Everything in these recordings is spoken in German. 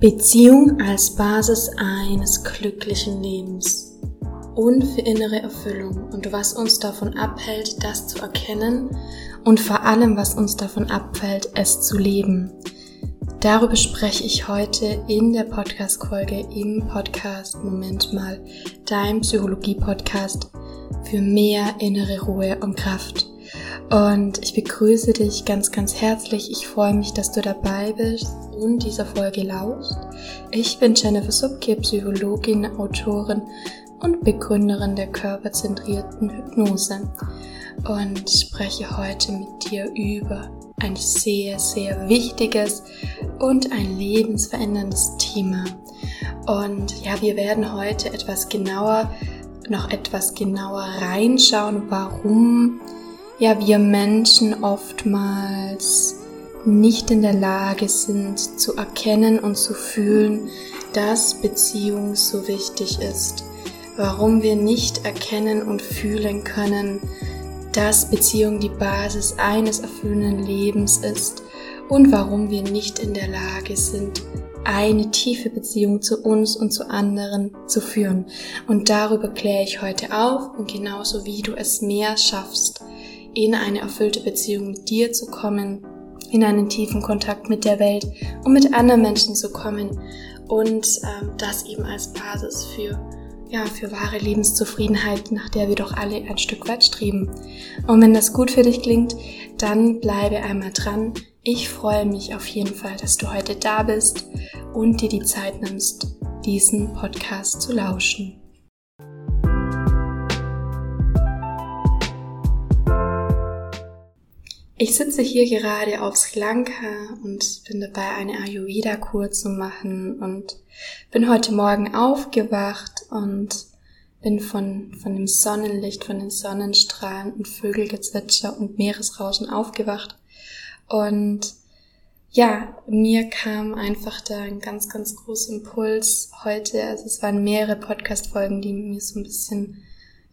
Beziehung als Basis eines glücklichen Lebens und für innere Erfüllung und was uns davon abhält, das zu erkennen und vor allem, was uns davon abfällt, es zu leben. Darüber spreche ich heute in der Podcast-Folge im Podcast Moment mal, dein Psychologie-Podcast für mehr innere Ruhe und Kraft. Und ich begrüße dich ganz, ganz herzlich. Ich freue mich, dass du dabei bist und dieser Folge lauscht. Ich bin Jennifer Subke, Psychologin, Autorin und Begründerin der körperzentrierten Hypnose und spreche heute mit dir über ein sehr, sehr wichtiges und ein lebensveränderndes Thema. Und ja, wir werden heute etwas genauer, noch etwas genauer reinschauen, warum ja wir Menschen oftmals nicht in der Lage sind zu erkennen und zu fühlen, dass Beziehung so wichtig ist. Warum wir nicht erkennen und fühlen können, dass Beziehung die Basis eines erfüllenden Lebens ist und warum wir nicht in der Lage sind, eine tiefe Beziehung zu uns und zu anderen zu führen. Und darüber kläre ich heute auf und genauso wie du es mehr schaffst, in eine erfüllte Beziehung mit dir zu kommen, in einen tiefen Kontakt mit der Welt und mit anderen Menschen zu kommen und ähm, das eben als Basis für ja, für wahre Lebenszufriedenheit, nach der wir doch alle ein Stück weit streben. Und wenn das gut für dich klingt, dann bleibe einmal dran. Ich freue mich auf jeden Fall, dass du heute da bist und dir die Zeit nimmst, diesen Podcast zu lauschen. Ich sitze hier gerade auf Sri Lanka und bin dabei, eine Ayurveda-Kur zu machen und bin heute Morgen aufgewacht und bin von, von dem Sonnenlicht, von den Sonnenstrahlen und Vögelgezwitscher und Meeresrauschen aufgewacht. Und ja, mir kam einfach da ein ganz, ganz großer Impuls heute. Also es waren mehrere Podcast-Folgen, die mir so ein bisschen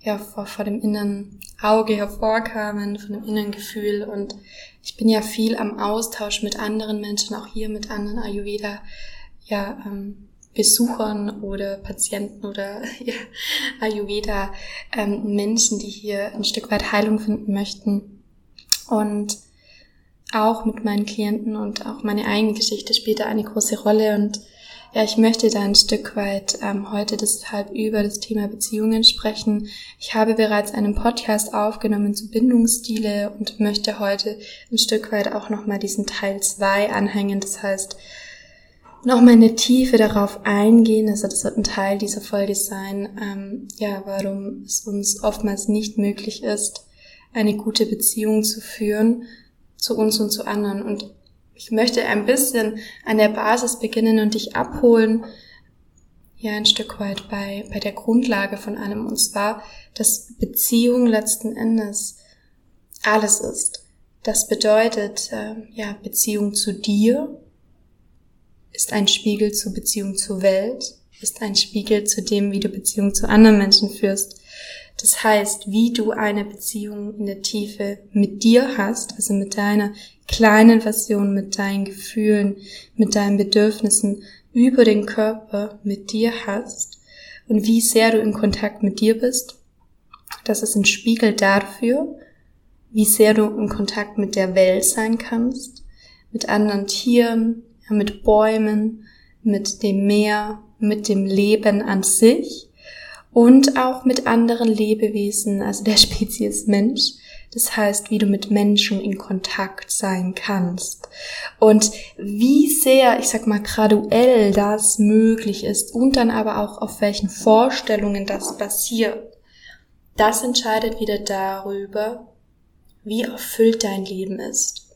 ja, vor, vor dem inneren Auge hervorkamen, von dem inneren Gefühl. Und ich bin ja viel am Austausch mit anderen Menschen, auch hier mit anderen Ayurveda, ja, ähm, Besuchern oder Patienten oder ja, Ayurveda ähm, Menschen, die hier ein Stück weit Heilung finden möchten. Und auch mit meinen Klienten und auch meine eigene Geschichte spielt da eine große Rolle und ja, ich möchte da ein Stück weit ähm, heute deshalb über das Thema Beziehungen sprechen. Ich habe bereits einen Podcast aufgenommen zu Bindungsstile und möchte heute ein Stück weit auch nochmal diesen Teil 2 anhängen. Das heißt, nochmal in der Tiefe darauf eingehen, also das wird ein Teil dieser Folge sein, ähm, ja, warum es uns oftmals nicht möglich ist, eine gute Beziehung zu führen zu uns und zu anderen. Und ich möchte ein bisschen an der Basis beginnen und dich abholen, ja, ein Stück weit bei, bei der Grundlage von allem, und zwar, dass Beziehung letzten Endes alles ist. Das bedeutet, äh, ja, Beziehung zu dir ist ein Spiegel zur Beziehung zur Welt, ist ein Spiegel zu dem, wie du Beziehung zu anderen Menschen führst. Das heißt, wie du eine Beziehung in der Tiefe mit dir hast, also mit deiner kleinen Version, mit deinen Gefühlen, mit deinen Bedürfnissen über den Körper mit dir hast und wie sehr du in Kontakt mit dir bist. Das ist ein Spiegel dafür, wie sehr du in Kontakt mit der Welt sein kannst, mit anderen Tieren, mit Bäumen, mit dem Meer, mit dem Leben an sich und auch mit anderen Lebewesen, also der Spezies Mensch. Das heißt, wie du mit Menschen in Kontakt sein kannst. Und wie sehr, ich sag mal, graduell das möglich ist und dann aber auch auf welchen Vorstellungen das basiert. Das entscheidet wieder darüber, wie erfüllt dein Leben ist.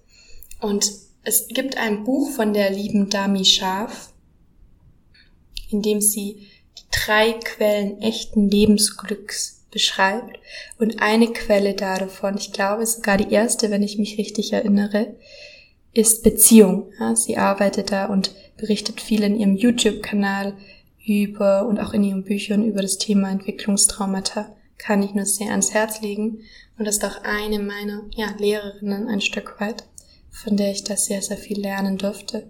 Und es gibt ein Buch von der lieben Dami Scharf, in dem sie drei Quellen echten Lebensglücks beschreibt und eine Quelle davon, ich glaube sogar die erste, wenn ich mich richtig erinnere, ist Beziehung. Ja, sie arbeitet da und berichtet viel in ihrem YouTube-Kanal über und auch in ihren Büchern über das Thema Entwicklungstraumata. Kann ich nur sehr ans Herz legen und ist auch eine meiner ja, Lehrerinnen ein Stück weit. von der ich da sehr, sehr viel lernen durfte.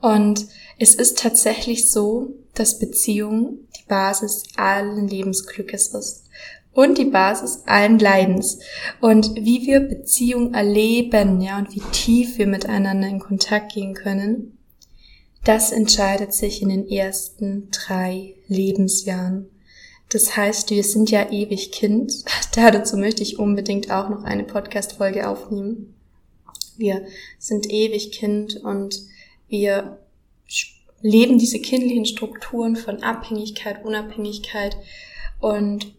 Und es ist tatsächlich so, dass Beziehung die Basis allen Lebensglückes ist und die Basis allen Leidens. Und wie wir Beziehung erleben, ja, und wie tief wir miteinander in Kontakt gehen können, das entscheidet sich in den ersten drei Lebensjahren. Das heißt, wir sind ja ewig Kind. Dazu möchte ich unbedingt auch noch eine Podcast-Folge aufnehmen. Wir sind ewig Kind und wir leben diese kindlichen Strukturen von Abhängigkeit, Unabhängigkeit und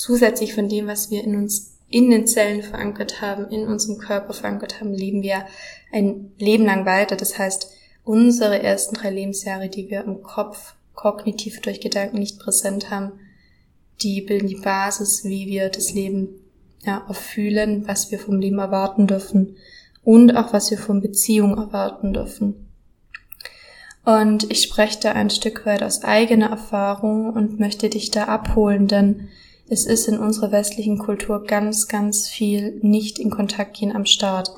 zusätzlich von dem, was wir in uns in den Zellen verankert haben, in unserem Körper verankert haben, leben wir ein Leben lang weiter. Das heißt, unsere ersten drei Lebensjahre, die wir im Kopf kognitiv durch Gedanken nicht präsent haben, die bilden die Basis, wie wir das Leben ja, erfühlen, was wir vom Leben erwarten dürfen und auch was wir von Beziehung erwarten dürfen. Und ich spreche da ein Stück weit aus eigener Erfahrung und möchte dich da abholen, denn es ist in unserer westlichen Kultur ganz, ganz viel nicht in Kontakt gehen am Start.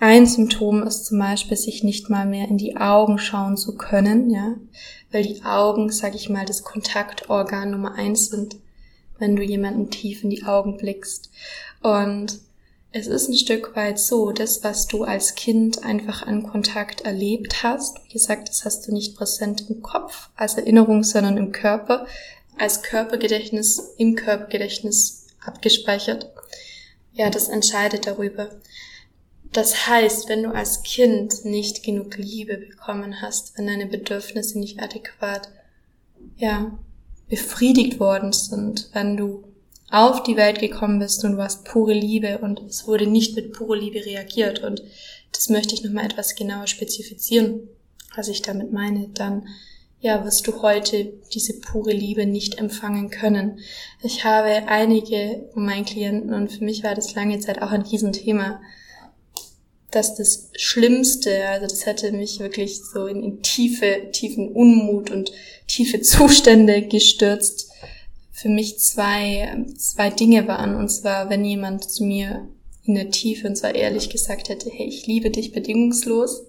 Ein Symptom ist zum Beispiel, sich nicht mal mehr in die Augen schauen zu können, ja, weil die Augen, sag ich mal, das Kontaktorgan Nummer eins sind, wenn du jemanden tief in die Augen blickst. Und es ist ein Stück weit so, das, was du als Kind einfach an Kontakt erlebt hast, wie gesagt, das hast du nicht präsent im Kopf als Erinnerung, sondern im Körper, als Körpergedächtnis, im Körpergedächtnis abgespeichert. Ja, das entscheidet darüber. Das heißt, wenn du als Kind nicht genug Liebe bekommen hast, wenn deine Bedürfnisse nicht adäquat, ja, befriedigt worden sind, wenn du auf die Welt gekommen bist und du hast pure Liebe und es wurde nicht mit pure Liebe reagiert und das möchte ich nochmal etwas genauer spezifizieren, was ich damit meine, dann ja, wirst du heute diese pure Liebe nicht empfangen können. Ich habe einige von meinen Klienten und für mich war das lange Zeit auch ein Riesenthema, dass das Schlimmste, also das hätte mich wirklich so in, in tiefe, tiefen Unmut und tiefe Zustände gestürzt, für mich zwei, zwei Dinge waren. Und zwar, wenn jemand zu mir in der Tiefe und zwar ehrlich gesagt hätte, hey, ich liebe dich bedingungslos.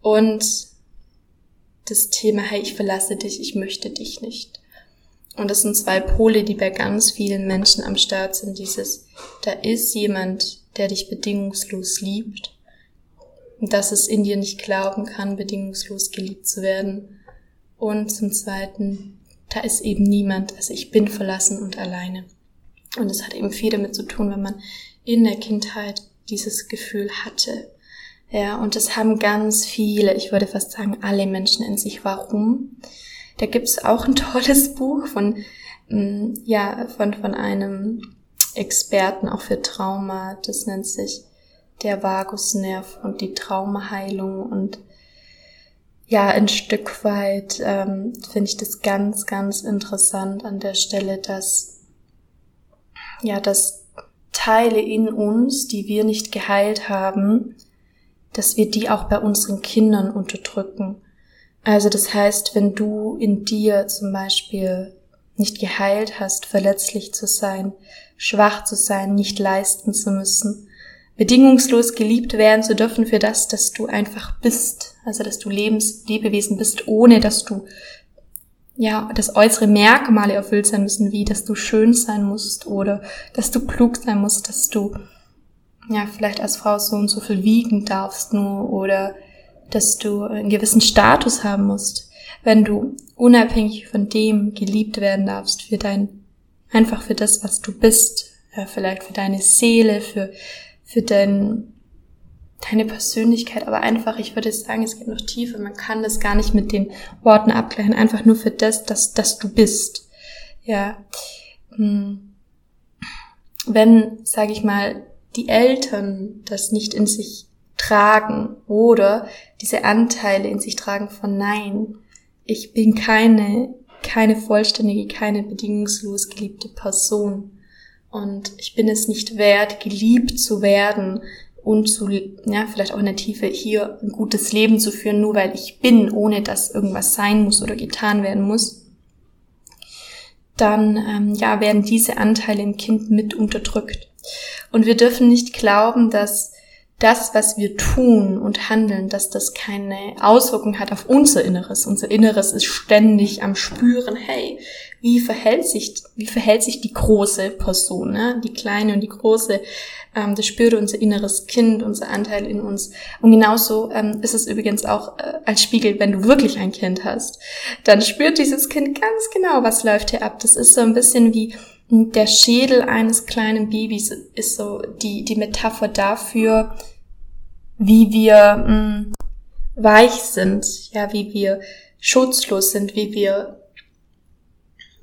Und das Thema, hey, ich verlasse dich, ich möchte dich nicht. Und das sind zwei Pole, die bei ganz vielen Menschen am Start sind. Dieses, da ist jemand, der dich bedingungslos liebt. Und dass es in dir nicht glauben kann, bedingungslos geliebt zu werden. Und zum Zweiten, da ist eben niemand, also ich bin verlassen und alleine. Und es hat eben viel damit zu tun, wenn man in der Kindheit dieses Gefühl hatte. Ja, und das haben ganz viele, ich würde fast sagen, alle Menschen in sich. Warum? Da gibt's auch ein tolles Buch von, mm, ja, von, von einem Experten auch für Trauma. Das nennt sich der Vagusnerv und die Traumaheilung und ja, ein Stück weit ähm, finde ich das ganz, ganz interessant an der Stelle, dass ja, dass Teile in uns, die wir nicht geheilt haben, dass wir die auch bei unseren Kindern unterdrücken. Also das heißt, wenn du in dir zum Beispiel nicht geheilt hast, verletzlich zu sein, schwach zu sein, nicht leisten zu müssen, bedingungslos geliebt werden zu dürfen für das, dass du einfach bist, also dass du Lebens Lebewesen bist, ohne dass du ja, dass äußere Merkmale erfüllt sein müssen, wie dass du schön sein musst oder dass du klug sein musst, dass du ja vielleicht als Frau so und so viel wiegen darfst nur oder dass du einen gewissen Status haben musst, wenn du unabhängig von dem geliebt werden darfst für dein einfach für das, was du bist, ja, vielleicht für deine Seele, für für dein, deine Persönlichkeit, aber einfach, ich würde sagen, es geht noch tiefer. Man kann das gar nicht mit den Worten abgleichen, einfach nur für das, dass, dass du bist. Ja. Hm. Wenn, sage ich mal, die Eltern das nicht in sich tragen oder diese Anteile in sich tragen von Nein, ich bin keine, keine vollständige, keine bedingungslos geliebte Person. Und ich bin es nicht wert, geliebt zu werden und zu, ja, vielleicht auch in der Tiefe hier ein gutes Leben zu führen, nur weil ich bin, ohne dass irgendwas sein muss oder getan werden muss. Dann, ähm, ja, werden diese Anteile im Kind mit unterdrückt. Und wir dürfen nicht glauben, dass das, was wir tun und handeln, dass das keine Auswirkung hat auf unser Inneres. Unser Inneres ist ständig am Spüren, hey, wie verhält sich, wie verhält sich die große Person, ne? die kleine und die große, ähm, das spürt unser inneres Kind, unser Anteil in uns. Und genauso ähm, ist es übrigens auch äh, als Spiegel, wenn du wirklich ein Kind hast, dann spürt dieses Kind ganz genau, was läuft hier ab. Das ist so ein bisschen wie, der Schädel eines kleinen Babys ist so die, die Metapher dafür, wie wir mh, mm, weich sind, ja, wie wir schutzlos sind, wie wir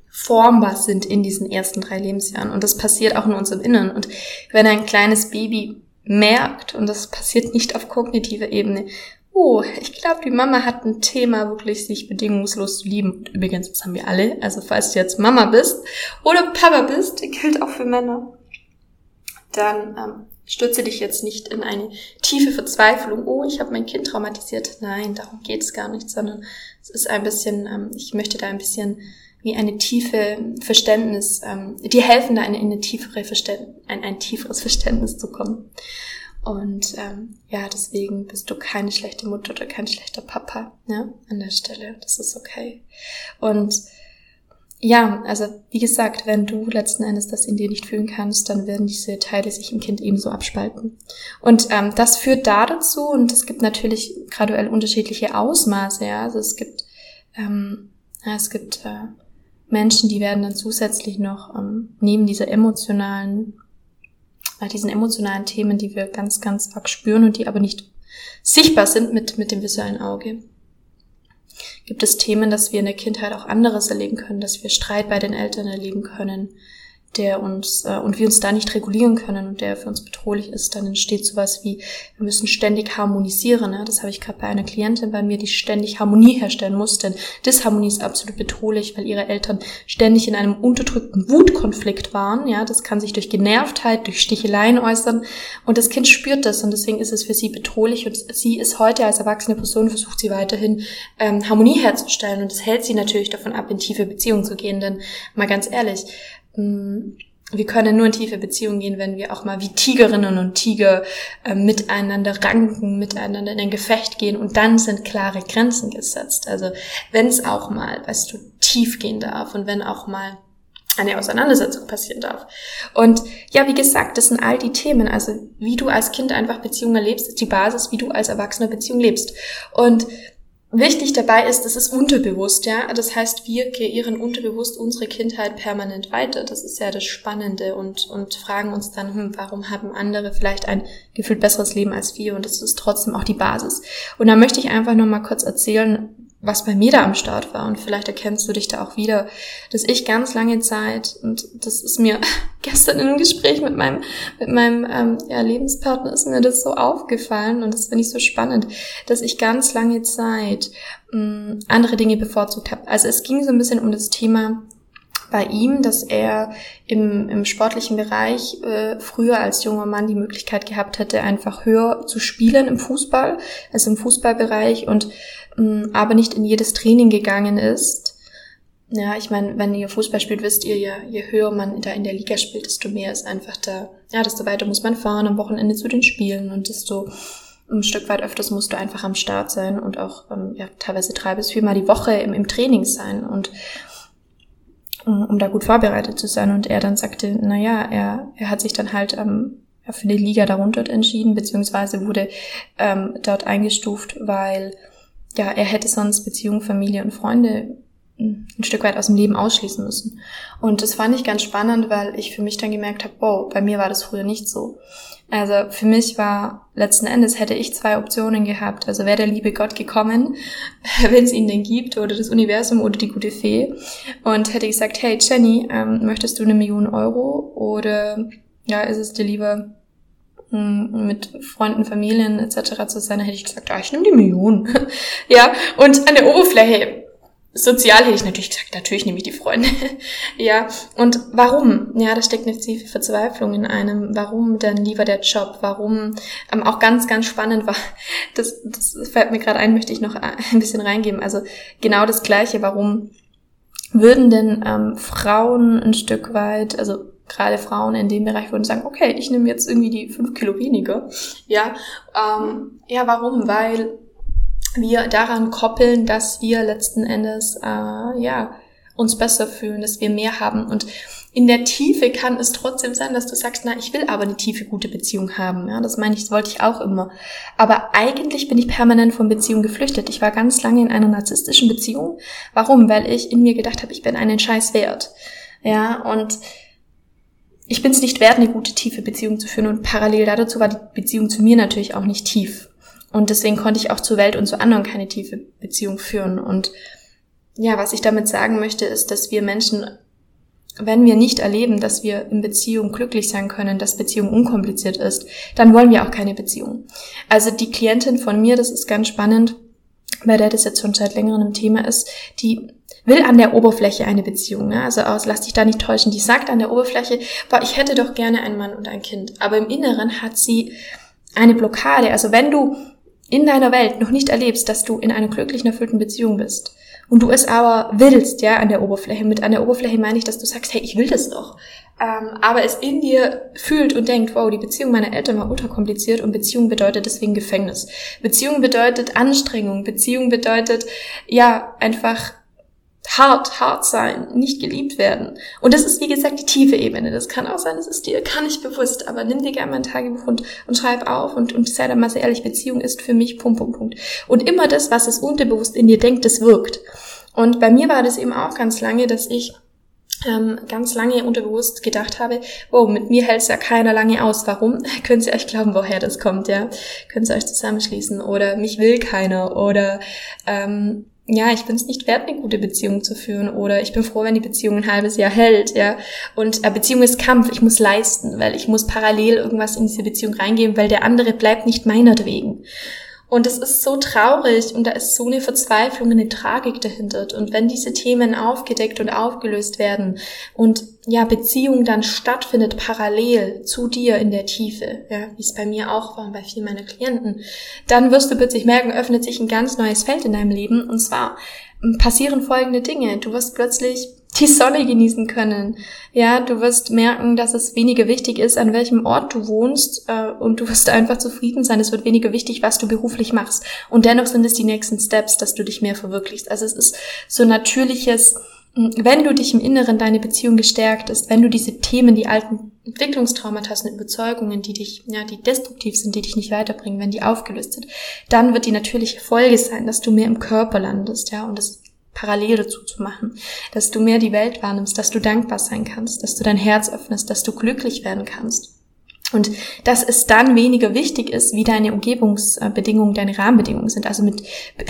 formbar sind in diesen ersten drei Lebensjahren. Und das passiert auch in unserem Inneren. Und wenn ein kleines Baby merkt, und das passiert nicht auf kognitiver Ebene, Oh, ich glaube, die Mama hat ein Thema, wirklich sich bedingungslos zu lieben. Und übrigens, das haben wir alle. Also falls du jetzt Mama bist oder Papa bist, gilt auch für Männer, dann ähm, stürze dich jetzt nicht in eine tiefe Verzweiflung. Oh, ich habe mein Kind traumatisiert. Nein, darum geht es gar nicht, sondern es ist ein bisschen, ähm, ich möchte da ein bisschen wie eine tiefe Verständnis, ähm, die helfen da in, in eine tiefere Verständnis, ein, ein tieferes Verständnis zu kommen. Und ähm, ja, deswegen bist du keine schlechte Mutter oder kein schlechter Papa ne, an der Stelle. Das ist okay. Und ja, also wie gesagt, wenn du letzten Endes das in dir nicht fühlen kannst, dann werden diese Teile sich im Kind ebenso abspalten. Und ähm, das führt da dazu, und es gibt natürlich graduell unterschiedliche Ausmaße. Ja, also es gibt ähm, ja, es gibt äh, Menschen, die werden dann zusätzlich noch ähm, neben dieser emotionalen bei diesen emotionalen Themen, die wir ganz, ganz arg spüren und die aber nicht sichtbar sind mit, mit dem visuellen Auge. Gibt es Themen, dass wir in der Kindheit auch anderes erleben können, dass wir Streit bei den Eltern erleben können, der uns äh, und wir uns da nicht regulieren können und der für uns bedrohlich ist, dann entsteht sowas wie, wir müssen ständig harmonisieren. Ne? Das habe ich gerade bei einer Klientin bei mir, die ständig Harmonie herstellen muss, denn Disharmonie ist absolut bedrohlich, weil ihre Eltern ständig in einem unterdrückten Wutkonflikt waren. Ja, das kann sich durch Genervtheit, durch Sticheleien äußern und das Kind spürt das und deswegen ist es für sie bedrohlich und sie ist heute als erwachsene Person versucht sie weiterhin ähm, Harmonie herzustellen und das hält sie natürlich davon ab, in tiefe Beziehungen zu gehen, denn mal ganz ehrlich, wir können nur in tiefe Beziehungen gehen, wenn wir auch mal wie Tigerinnen und Tiger äh, miteinander ranken, miteinander in ein Gefecht gehen und dann sind klare Grenzen gesetzt. Also wenn es auch mal, weißt du, tief gehen darf und wenn auch mal eine Auseinandersetzung passieren darf. Und ja, wie gesagt, das sind all die Themen. Also wie du als Kind einfach Beziehungen erlebst, ist die Basis, wie du als Erwachsener Beziehung lebst. Und Wichtig dabei ist, es ist unterbewusst, ja. Das heißt, wir kreieren unterbewusst unsere Kindheit permanent weiter. Das ist ja das Spannende und, und fragen uns dann, hm, warum haben andere vielleicht ein gefühlt besseres Leben als wir? Und das ist trotzdem auch die Basis. Und da möchte ich einfach noch mal kurz erzählen, was bei mir da am Start war. Und vielleicht erkennst du dich da auch wieder, dass ich ganz lange Zeit, und das ist mir gestern in einem Gespräch mit meinem, mit meinem ähm, ja, Lebenspartner ist mir das so aufgefallen und das finde ich so spannend, dass ich ganz lange Zeit mh, mm, andere Dinge bevorzugt habe. Also es ging so ein bisschen um das Thema bei ihm, dass er im, im sportlichen Bereich äh, früher als junger Mann die Möglichkeit gehabt hätte, einfach höher zu spielen im Fußball, also im Fußballbereich und mh, mm, aber nicht in jedes Training gegangen ist. Ja, ich meine, wenn ihr Fußball spielt, wisst ihr ja, je höher man da in der Liga spielt, desto mehr ist einfach da, ja, desto weiter muss man fahren am Wochenende zu den Spielen und desto ein Stück weit öfters musst du einfach am Start sein und auch ähm, ja, teilweise drei bis viermal die Woche im, im Training sein. Und um, um da gut vorbereitet zu sein. Und er dann sagte, na ja, er, er hat sich dann halt ähm, für die Liga darunter entschieden, beziehungsweise wurde ähm, dort eingestuft, weil ja, er hätte sonst Beziehung, Familie und Freunde ein Stück weit aus dem Leben ausschließen müssen. Und das fand ich ganz spannend, weil ich für mich dann gemerkt habe, wow, bei mir war das früher nicht so. Also für mich war letzten Endes hätte ich zwei Optionen gehabt. Also wäre der liebe Gott gekommen, wenn es ihn denn gibt, oder das Universum oder die gute Fee, und hätte gesagt, hey Jenny, ähm, möchtest du eine Million Euro oder ja, ist es dir lieber hm, mit Freunden, Familien etc. zu sein, hätte ich gesagt, ah, ich nehme die Million. ja, und an der Oberfläche Sozial hätte ich natürlich gesagt, natürlich nehme ich die Freunde. ja, und warum? Ja, da steckt eine tiefe Verzweiflung in einem. Warum denn lieber der Job? Warum? Ähm, auch ganz, ganz spannend war, das, das fällt mir gerade ein, möchte ich noch ein bisschen reingeben. Also genau das Gleiche. Warum würden denn ähm, Frauen ein Stück weit, also gerade Frauen in dem Bereich würden sagen, okay, ich nehme jetzt irgendwie die fünf Kilo weniger. Ja, ähm, ja, warum? Weil wir daran koppeln, dass wir letzten Endes äh, ja uns besser fühlen, dass wir mehr haben und in der Tiefe kann es trotzdem sein, dass du sagst, na, ich will aber eine tiefe, gute Beziehung haben. Ja, das meine ich, das wollte ich auch immer. Aber eigentlich bin ich permanent von Beziehung geflüchtet. Ich war ganz lange in einer narzisstischen Beziehung. Warum? Weil ich in mir gedacht habe, ich bin einen Scheiß wert. Ja, und ich bin es nicht wert, eine gute, tiefe Beziehung zu führen. Und parallel dazu war die Beziehung zu mir natürlich auch nicht tief. Und deswegen konnte ich auch zur Welt und zu anderen keine tiefe Beziehung führen. Und ja, was ich damit sagen möchte, ist, dass wir Menschen wenn wir nicht erleben, dass wir in Beziehung glücklich sein können, dass Beziehung unkompliziert ist, dann wollen wir auch keine Beziehung. Also die Klientin von mir, das ist ganz spannend, bei der das jetzt schon seit längerem Thema ist, die will an der Oberfläche eine Beziehung. Ne? Also aus, lass dich da nicht täuschen. Die sagt an der Oberfläche, boah, ich hätte doch gerne einen Mann und ein Kind. Aber im Inneren hat sie eine Blockade. Also wenn du in deiner Welt noch nicht erlebst, dass du in einer glücklichen, erfüllten Beziehung bist, und du es aber willst, ja, an der Oberfläche. Mit an der Oberfläche meine ich, dass du sagst, hey, ich will das doch. Ähm, aber es in dir fühlt und denkt, wow, die Beziehung meiner Eltern war unterkompliziert und Beziehung bedeutet deswegen Gefängnis. Beziehung bedeutet Anstrengung. Beziehung bedeutet, ja, einfach hart, hart sein, nicht geliebt werden. Und das ist, wie gesagt, die tiefe Ebene. Das kann auch sein, das ist dir gar nicht bewusst, aber nimm dir gerne mal ein Tagebuch und, und schreib auf und, und sei da mal sehr ehrlich, Beziehung ist für mich Punkt, Punkt, Punkt. Und immer das, was es unterbewusst in dir denkt, das wirkt. Und bei mir war das eben auch ganz lange, dass ich ähm, ganz lange unterbewusst gedacht habe, wow, mit mir hält's ja keiner lange aus. Warum? Können Sie euch glauben, woher das kommt, ja? Können Sie euch zusammenschließen? Oder mich will keiner? Oder ähm, ja, ich bin es nicht wert, eine gute Beziehung zu führen oder ich bin froh, wenn die Beziehung ein halbes Jahr hält, ja. Und äh, Beziehung ist Kampf, ich muss leisten, weil ich muss parallel irgendwas in diese Beziehung reingeben, weil der andere bleibt nicht meinetwegen. Und es ist so traurig und da ist so eine Verzweiflung, eine Tragik dahinter. Und wenn diese Themen aufgedeckt und aufgelöst werden und ja, Beziehung dann stattfindet parallel zu dir in der Tiefe, ja, wie es bei mir auch war und bei vielen meiner Klienten, dann wirst du plötzlich merken, öffnet sich ein ganz neues Feld in deinem Leben und zwar passieren folgende Dinge. Du wirst plötzlich die Sonne genießen können. Ja, du wirst merken, dass es weniger wichtig ist, an welchem Ort du wohnst, äh, und du wirst einfach zufrieden sein. Es wird weniger wichtig, was du beruflich machst. Und dennoch sind es die nächsten Steps, dass du dich mehr verwirklichst. Also es ist so natürliches, wenn du dich im Inneren deine Beziehung gestärkt ist, wenn du diese Themen, die alten Entwicklungstraumata und Überzeugungen, die dich, ja, die destruktiv sind, die dich nicht weiterbringen, wenn die aufgelöst sind, dann wird die natürliche Folge sein, dass du mehr im Körper landest, ja, und das parallel dazu zu machen, dass du mehr die Welt wahrnimmst, dass du dankbar sein kannst, dass du dein Herz öffnest, dass du glücklich werden kannst. Und dass es dann weniger wichtig ist, wie deine Umgebungsbedingungen, deine Rahmenbedingungen sind. Also mit,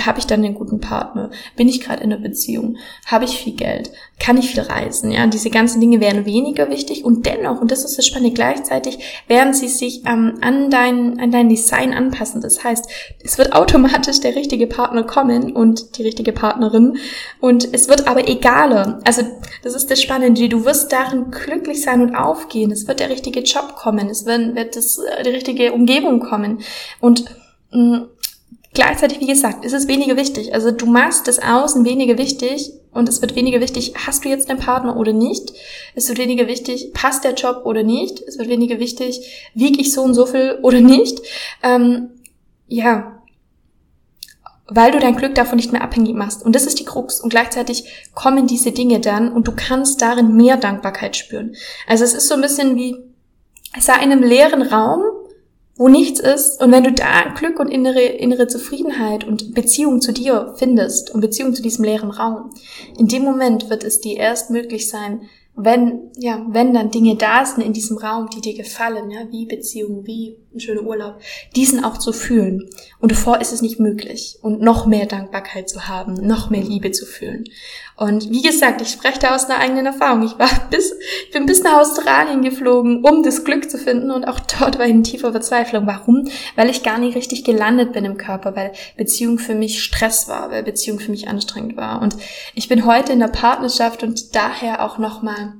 habe ich dann einen guten Partner? Bin ich gerade in einer Beziehung? Habe ich viel Geld? Kann ich viel reisen? Ja, diese ganzen Dinge wären weniger wichtig und dennoch, und das ist das Spannende, gleichzeitig werden sie sich ähm, an dein, an dein Design anpassen. Das heißt, es wird automatisch der richtige Partner kommen und die richtige Partnerin und es wird aber egaler. Also, das ist das Spannende. Du wirst darin glücklich sein und aufgehen. Es wird der richtige Job kommen. Es wird wird, wird das, äh, die richtige Umgebung kommen. Und mh, mm, gleichzeitig, wie gesagt, ist es weniger wichtig. Also du machst das Außen weniger wichtig und es wird weniger wichtig, hast du jetzt einen Partner oder nicht? Es wird weniger wichtig, passt der Job oder nicht? Es wird weniger wichtig, wiege ich so und so viel oder nicht? Ähm, ja, weil du dein Glück davon nicht mehr abhängig machst. Und das ist die Krux. Und gleichzeitig kommen diese Dinge dann und du kannst darin mehr Dankbarkeit spüren. Also es ist so ein bisschen wie, sei in einem leeren Raum, wo nichts ist. Und wenn du da Glück und innere, innere Zufriedenheit und Beziehung zu dir findest und Beziehung zu diesem leeren Raum, in dem Moment wird es dir erst möglich sein, wenn, ja, wenn dann Dinge da sind in diesem Raum, die dir gefallen, ja, wie Beziehungen, wie ein schöner Urlaub, diesen auch zu fühlen. Und davor ist es nicht möglich. Und noch mehr Dankbarkeit zu haben, noch mehr Liebe zu fühlen. Und wie gesagt, ich spreche da aus einer eigenen Erfahrung. Ich war bis, ich bin bis nach Australien geflogen, um das Glück zu finden. Und auch dort war ich in tiefer Verzweiflung. Warum? Weil ich gar nicht richtig gelandet bin im Körper, weil Beziehung für mich Stress war, weil Beziehung für mich anstrengend war. Und ich bin heute in der Partnerschaft und daher auch nochmal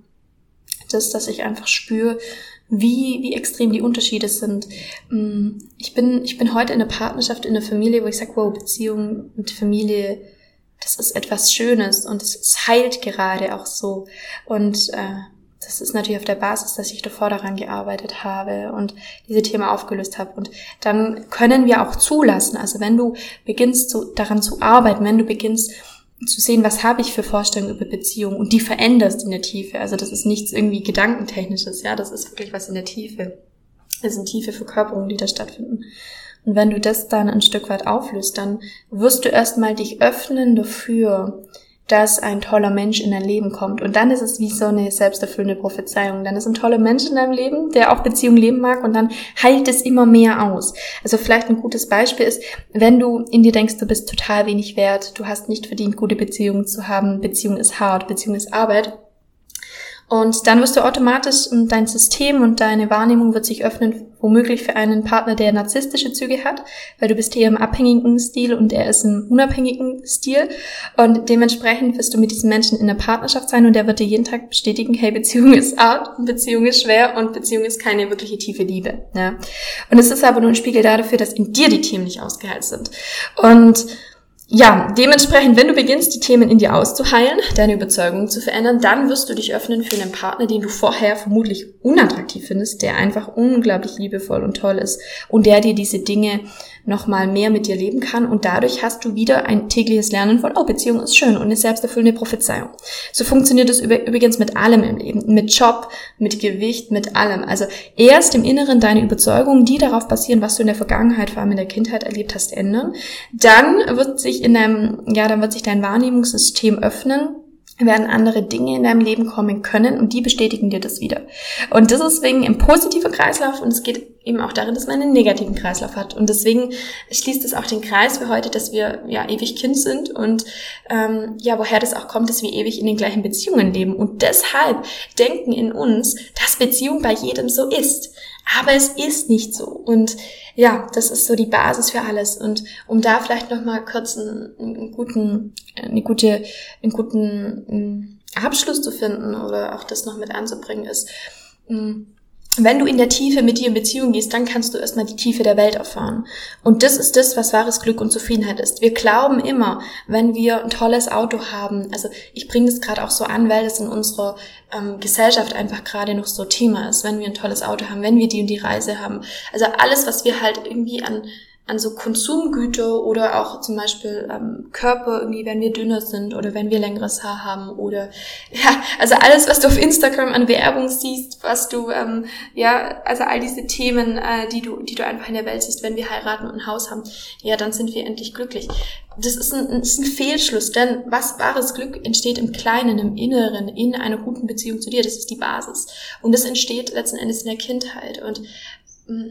das, dass ich einfach spüre, wie, wie extrem die Unterschiede sind. Mm, ich bin, ich bin heute in einer Partnerschaft, in einer Familie, wo ich sage, wow, Beziehung und Familie das ist etwas Schönes und es, heilt gerade auch so. Und äh, das ist natürlich auf der Basis, dass ich davor daran gearbeitet habe und diese Themen aufgelöst habe. Und dann können wir auch zulassen, also wenn du beginnst zu, daran zu arbeiten, wenn du beginnst zu sehen, was habe ich für Vorstellungen über Beziehungen und die veränderst in der Tiefe. Also das ist nichts irgendwie gedankentechnisches, ja, das ist wirklich was in der Tiefe. Das sind tiefe Verkörperungen, die da stattfinden. Und wenn du das dann ein Stück weit auflöst, dann wirst du erstmal dich öffnen dafür, dass ein toller Mensch in dein Leben kommt. Und dann ist es wie so eine selbsterfüllende Prophezeiung. Dann ist ein toller Mensch in deinem Leben, der auch Beziehungen leben mag und dann heilt es immer mehr aus. Also vielleicht ein gutes Beispiel ist, wenn du in dir denkst, du bist total wenig wert, du hast nicht verdient, gute Beziehungen zu haben, Beziehung ist hart, Beziehung ist Arbeit, und dann wirst du automatisch, ähm, dein System und deine Wahrnehmung wird sich öffnen, womöglich für einen Partner, der narzisstische Züge hat, weil du bist hier im abhängigen Stil und er ist im unabhängigen Stil. Und dementsprechend wirst du mit diesem Menschen in der Partnerschaft sein und der wird dir jeden Tag bestätigen, hey, Beziehung ist hart, Beziehung ist schwer und Beziehung ist keine wirkliche tiefe Liebe. Ja? Und es ist aber nur ein Spiegel dafür, dass in dir die Themen nicht ausgeheilt sind. Und ja, dementsprechend, wenn du beginnst, die Themen in dir auszuheilen, deine Überzeugungen zu verändern, dann wirst du dich öffnen für einen Partner, den du vorher vermutlich unattraktiv findest, der einfach unglaublich liebevoll und toll ist und der dir diese Dinge nochmal mehr mit dir leben kann und dadurch hast du wieder ein tägliches Lernen von, oh, Beziehung ist schön und eine selbsterfüllende Prophezeiung. So funktioniert es übrigens mit allem im Leben, mit Job, mit Gewicht, mit allem. Also erst im Inneren deine Überzeugungen, die darauf basieren, was du in der Vergangenheit, vor allem in der Kindheit erlebt hast, ändern. Dann wird sich in deinem, ja, dann wird sich dein Wahrnehmungssystem öffnen werden andere Dinge in deinem Leben kommen können und die bestätigen dir das wieder. Und das ist deswegen ein positiver Kreislauf und es geht eben auch darin, dass man einen negativen Kreislauf hat. Und deswegen schließt es auch den Kreis für heute, dass wir ja ewig Kind sind und ähm, ja, woher das auch kommt, dass wir ewig in den gleichen Beziehungen leben. Und deshalb denken in uns, dass Beziehung bei jedem so ist. Aber es ist nicht so. Und ja, das ist so die Basis für alles. Und um da vielleicht noch mal kurz einen, einen guten, eine gute, einen guten Abschluss zu finden oder auch das noch mit anzubringen ist, wenn du in der Tiefe mit dir in Beziehung gehst, dann kannst du erstmal die Tiefe der Welt erfahren. Und das ist das, was wahres Glück und Zufriedenheit ist. Wir glauben immer, wenn wir ein tolles Auto haben, also ich bringe das gerade auch so an, weil es in unserer ähm, Gesellschaft einfach gerade noch so Thema ist, wenn wir ein tolles Auto haben, wenn wir die und die Reise haben. Also alles, was wir halt irgendwie an an so Konsumgüter oder auch zum Beispiel ähm, Körper, irgendwie, wenn wir dünner sind oder wenn wir längeres Haar haben oder ja, also alles, was du auf Instagram an Werbung siehst, was du, ähm, ja, also all diese Themen, äh, die du, die du einfach in der Welt siehst, wenn wir heiraten und ein Haus haben, ja, dann sind wir endlich glücklich. Das ist ein, ist ein Fehlschluss, denn was wahres Glück entsteht im Kleinen, im Inneren, in einer guten Beziehung zu dir, das ist die Basis. Und das entsteht letzten Endes in der Kindheit und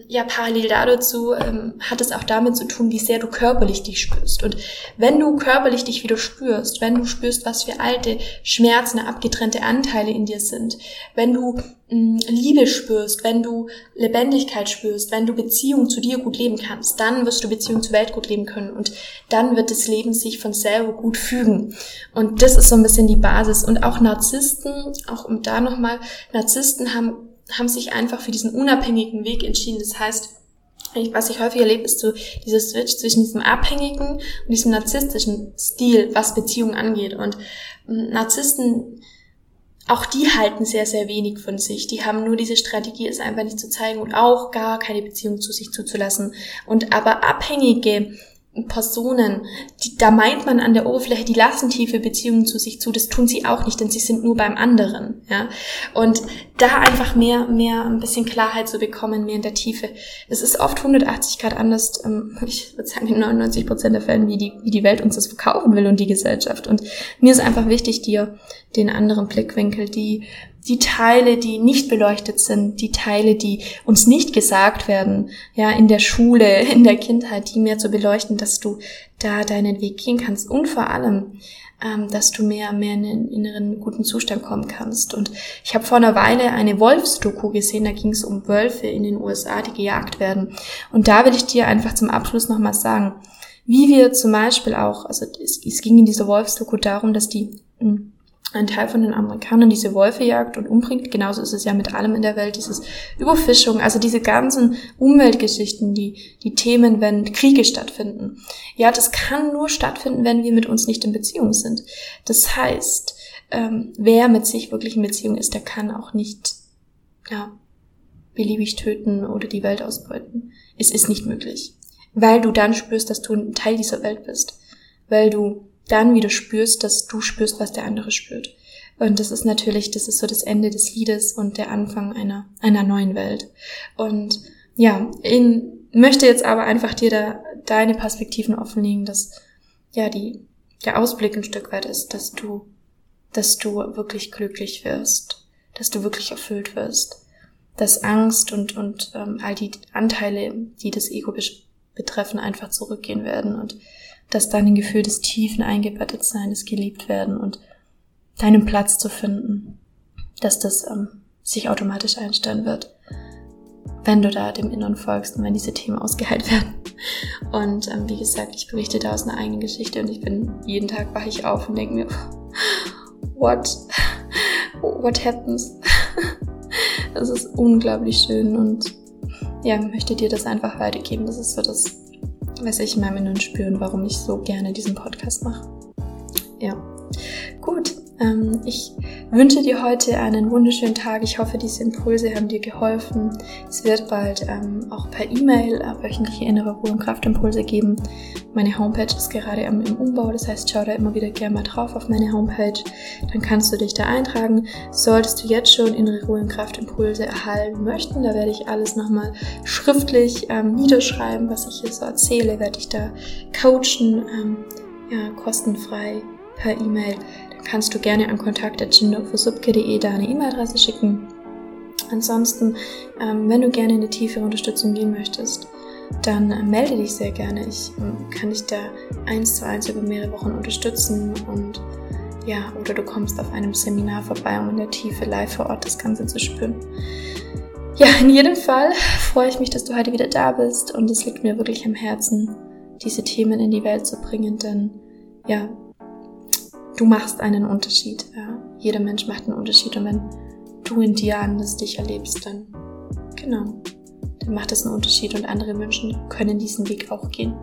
ja, parallel dazu ähm, hat es auch damit zu tun, wie sehr du körperlich dich spürst. Und wenn du körperlich dich wieder spürst, wenn du spürst, was für alte Schmerzen, abgetrennte Anteile in dir sind, wenn du mh, Liebe spürst, wenn du Lebendigkeit spürst, wenn du Beziehung zu dir gut leben kannst, dann wirst du Beziehung zur Welt gut leben können und dann wird das Leben sich von selber gut fügen. Und das ist so ein bisschen die Basis. Und auch Narzissten, auch um da nochmal, Narzissten haben haben sich einfach für diesen unabhängigen Weg entschieden. Das heißt, was ich häufig erlebe, ist so dieser Switch zwischen diesem abhängigen und diesem narzisstischen Stil, was Beziehungen angeht. Und hm, Narzissten, auch die halten sehr, sehr wenig von sich. Die haben nur diese Strategie, es einfach nicht zu zeigen und auch gar keine Beziehung zu sich zuzulassen. Und aber Abhängige, Personen, die, da meint man an der Oberfläche, die lassen tiefe Beziehungen zu sich zu, das tun sie auch nicht, denn sie sind nur beim anderen, ja. Und da einfach mehr, mehr ein bisschen Klarheit zu bekommen, mehr in der Tiefe. Es ist oft 180 Grad anders, ähm, ich würde sagen in 99 Prozent der Fällen, wie die, wie die Welt uns das verkaufen will und die Gesellschaft. Und mir ist einfach wichtig, dir den anderen Blickwinkel, die die Teile, die nicht beleuchtet sind, die Teile, die uns nicht gesagt werden, ja, in der Schule, in der Kindheit, die mehr zu beleuchten, dass du da deinen Weg gehen kannst und vor allem, ähm, dass du mehr, mehr in den inneren guten Zustand kommen kannst. Und ich habe vor einer Weile eine Wolfsdoku gesehen, da ging es um Wölfe in den USA, die gejagt werden. Und da will ich dir einfach zum Abschluss nochmal sagen, wie wir zum Beispiel auch, also es, es ging in dieser Wolfsdoku darum, dass die hm, ein Teil von den Amerikanern diese Wölfe jagt und umbringt. Genauso ist es ja mit allem in der Welt, dieses Überfischung, also diese ganzen Umweltgeschichten, die, die Themen, wenn Kriege stattfinden. Ja, das kann nur stattfinden, wenn wir mit uns nicht in Beziehung sind. Das heißt, ähm, wer mit sich wirklich in Beziehung ist, der kann auch nicht, ja, beliebig töten oder die Welt ausbeuten. Es ist nicht möglich. Weil du dann spürst, dass du ein Teil dieser Welt bist. Weil du dann wieder spürst, dass du spürst, was der andere spürt. Und das ist natürlich, das ist so das Ende des Liedes und der Anfang einer, einer neuen Welt. Und ja, in, möchte jetzt aber einfach dir da deine Perspektiven offenlegen, dass ja die, der Ausblick ein Stück weit ist, dass du, dass du wirklich glücklich wirst, dass du wirklich erfüllt wirst, dass Angst und, und ähm, all die Anteile, die das Ego betreffen, einfach zurückgehen werden und dass dein Gefühl des tiefen Eingebettetseins geliebt werden und deinen Platz zu finden, dass das ähm, sich automatisch einstellen wird, wenn du da dem Inneren folgst und wenn diese Themen ausgeheilt werden. Und ähm, wie gesagt, ich berichte da aus einer eigenen Geschichte und ich bin jeden Tag wache ich auf und denke mir, what, what happens? Das ist unglaublich schön und ja, möchte dir das einfach weitergeben. Das ist so das, was ich in meinem Inneren spüre und warum ich so gerne diesen Podcast mache. Ja. Ähm, ich wünsche dir heute einen wunderschönen Tag. Ich hoffe, diese Impulse haben dir geholfen. Es wird bald ähm, auch per E-Mail äh, wöchentliche innere Ruhe- und Kraftimpulse geben. Meine Homepage ist gerade im, im Umbau, das heißt, schau da immer wieder gerne mal drauf auf meine Homepage. Dann kannst du dich da eintragen. Solltest du jetzt schon innere Ruhe- und Kraftimpulse erhalten möchten, da werde ich alles nochmal schriftlich ähm, niederschreiben, was ich hier so erzähle, werde ich da coachen, ähm, ja, kostenfrei per E-Mail kannst du gerne an kontakt.gindofusubke.de da eine E-Mail-Adresse schicken. Ansonsten, ähm, wenn du gerne in eine tiefere Unterstützung gehen möchtest, dann äh, melde dich sehr gerne. Ich ähm, kann dich da eins zu eins über mehrere Wochen unterstützen und ja, oder du kommst auf einem Seminar vorbei, um in der Tiefe live vor Ort das Ganze zu spüren. Ja, in jedem Fall freue ich mich, dass du heute wieder da bist und es liegt mir wirklich am Herzen, diese Themen in die Welt zu bringen, denn ja, du machst einen Unterschied. Ja. Jeder Mensch macht einen Unterschied und wenn du in dir anders dich erlebst, dann genau, dann macht das einen Unterschied und andere Menschen können diesen Weg auch gehen.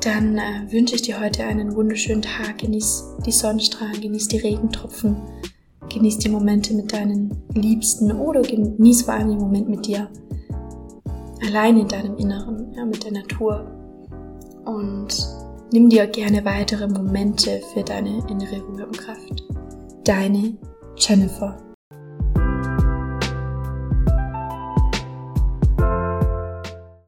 Dann äh, wünsche ich dir heute einen wunderschönen Tag. Genieß die Sonnenstrahlen, genieß die Regentropfen, genieß die Momente mit deinen Liebsten oder genieß vor allem den Moment mit dir. Allein in deinem Inneren, ja, mit der Natur. Und Nimm dir gerne weitere Momente für deine innere Ruhe und Kraft. Deine Jennifer.